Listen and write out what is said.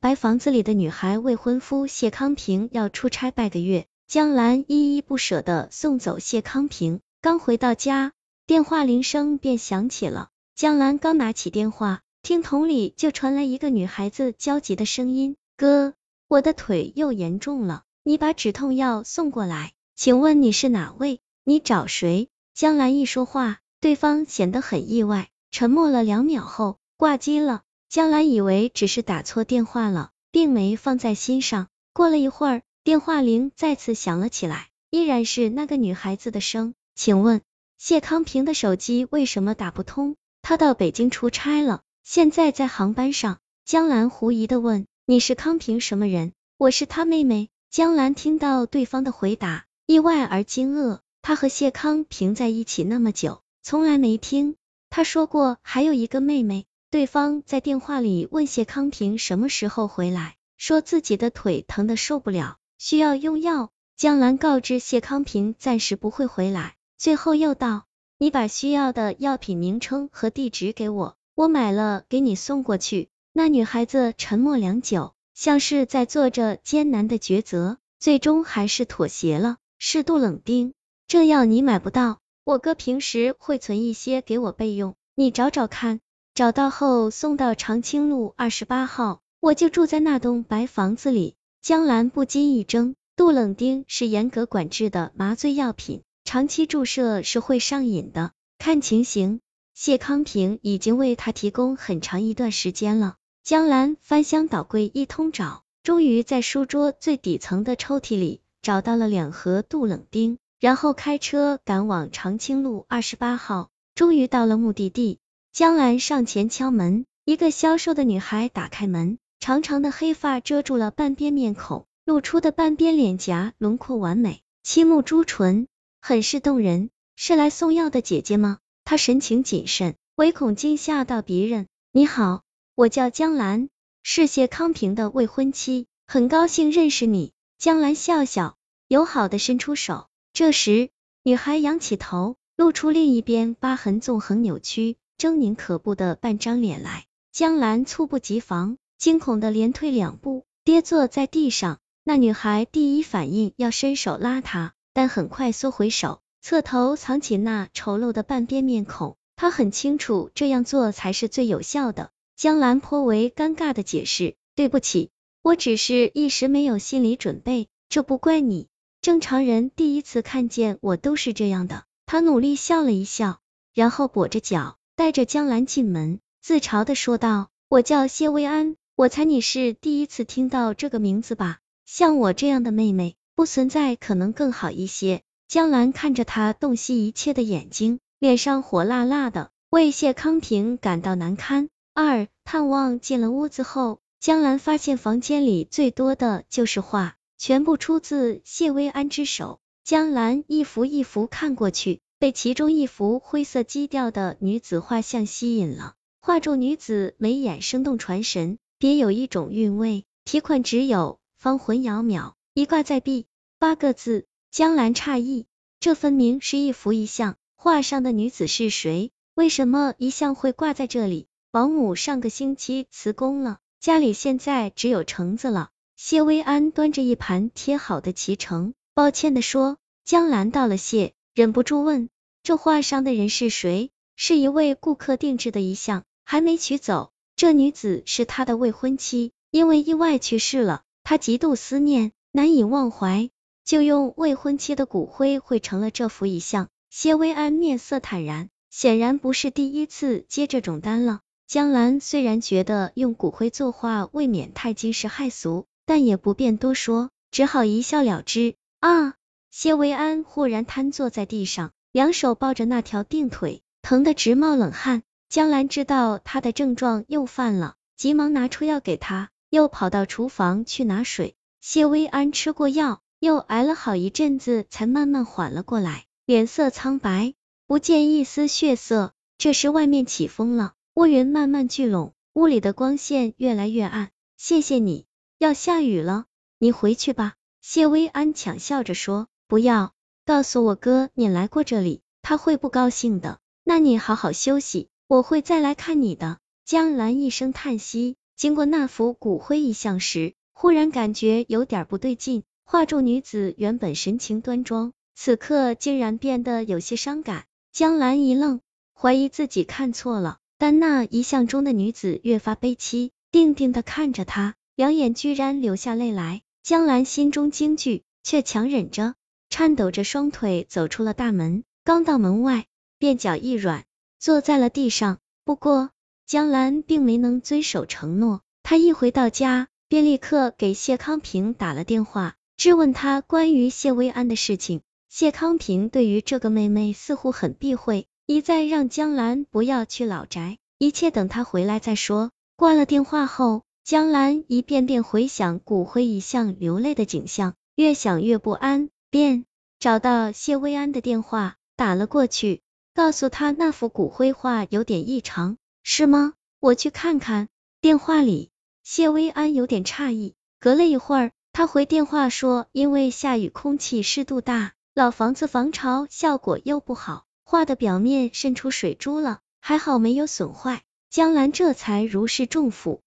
白房子里的女孩未婚夫谢康平要出差半个月，江兰依依不舍的送走谢康平。刚回到家，电话铃声便响起了。江兰刚拿起电话，听筒里就传来一个女孩子焦急的声音：“哥，我的腿又严重了，你把止痛药送过来。请问你是哪位？你找谁？”江兰一说话，对方显得很意外，沉默了两秒后挂机了。江兰以为只是打错电话了，并没放在心上。过了一会儿，电话铃再次响了起来，依然是那个女孩子的声。请问谢康平的手机为什么打不通？他到北京出差了，现在在航班上。江兰狐疑的问：“你是康平什么人？”我是他妹妹。江兰听到对方的回答，意外而惊愕。他和谢康平在一起那么久，从来没听他说过还有一个妹妹。对方在电话里问谢康平什么时候回来，说自己的腿疼的受不了，需要用药。江兰告知谢康平暂时不会回来。最后又道：“你把需要的药品名称和地址给我，我买了给你送过去。”那女孩子沉默良久，像是在做着艰难的抉择，最终还是妥协了。适度冷冰，这药你买不到，我哥平时会存一些给我备用，你找找看，找到后送到长青路二十八号，我就住在那栋白房子里。江兰不禁一怔，杜冷丁是严格管制的麻醉药品。长期注射是会上瘾的，看情形，谢康平已经为他提供很长一段时间了。江兰翻箱倒柜一通找，终于在书桌最底层的抽屉里找到了两盒杜冷丁，然后开车赶往长青路二十八号，终于到了目的地。江兰上前敲门，一个消瘦的女孩打开门，长长的黑发遮住了半边面孔，露出的半边脸颊轮廓完美，七目朱唇。很是动人，是来送药的姐姐吗？她神情谨慎，唯恐惊吓到别人。你好，我叫江兰，是谢康平的未婚妻，很高兴认识你。江兰笑笑，友好的伸出手。这时，女孩仰起头，露出另一边疤痕纵横、扭曲、狰狞可怖的半张脸来。江兰猝不及防，惊恐的连退两步，跌坐在地上。那女孩第一反应要伸手拉她。但很快缩回手，侧头藏起那丑陋的半边面孔。他很清楚这样做才是最有效的。江兰颇为尴尬的解释：“对不起，我只是一时没有心理准备，这不怪你。正常人第一次看见我都是这样的。”他努力笑了一笑，然后跛着脚带着江兰进门，自嘲的说道：“我叫谢薇安，我猜你是第一次听到这个名字吧？像我这样的妹妹。”不存在可能更好一些。江兰看着他洞悉一切的眼睛，脸上火辣辣的，为谢康平感到难堪。二探望进了屋子后，江兰发现房间里最多的就是画，全部出自谢薇安之手。江兰一幅一幅看过去，被其中一幅灰色基调的女子画像吸引了。画中女子眉眼生动传神，别有一种韵味。题款只有芳魂缥缈。一挂在壁，八个字。江兰诧异，这分明是一幅遗像，画上的女子是谁？为什么遗像会挂在这里？保姆上个星期辞工了，家里现在只有橙子了。谢薇安端着一盘贴好的脐橙，抱歉的说。江兰道了谢，忍不住问：这画上的人是谁？是一位顾客定制的遗像，还没取走。这女子是他的未婚妻，因为意外去世了，他极度思念。难以忘怀，就用未婚妻的骨灰绘成了这幅遗像。谢薇安面色坦然，显然不是第一次接这种单了。江兰虽然觉得用骨灰作画未免太惊世骇俗，但也不便多说，只好一笑了之。啊！谢维安忽然瘫坐在地上，两手抱着那条定腿，疼得直冒冷汗。江兰知道他的症状又犯了，急忙拿出药给他，又跑到厨房去拿水。谢薇安吃过药，又挨了好一阵子，才慢慢缓了过来，脸色苍白，不见一丝血色。这时外面起风了，乌云慢慢聚拢，屋里的光线越来越暗。谢谢你，要下雨了，你回去吧。谢薇安强笑着说，不要，告诉我哥你来过这里，他会不高兴的。那你好好休息，我会再来看你的。江兰一声叹息。经过那幅骨灰遗像时，忽然感觉有点不对劲。画中女子原本神情端庄，此刻竟然变得有些伤感。江兰一愣，怀疑自己看错了，但那遗像中的女子越发悲凄，定定的看着他，两眼居然流下泪来。江兰心中惊惧，却强忍着，颤抖着双腿走出了大门。刚到门外，便脚一软，坐在了地上。不过，江兰并没能遵守承诺，她一回到家，便立刻给谢康平打了电话。质问他关于谢薇安的事情，谢康平对于这个妹妹似乎很避讳，一再让江兰不要去老宅，一切等他回来再说。挂了电话后，江兰一遍遍回想骨灰遗像流泪的景象，越想越不安，便找到谢薇安的电话打了过去，告诉他那幅骨灰画有点异常。是吗？我去看看。电话里，谢薇安有点诧异，隔了一会儿。他回电话说，因为下雨，空气湿度大，老房子防潮效果又不好，画的表面渗出水珠了，还好没有损坏。江兰这才如释重负。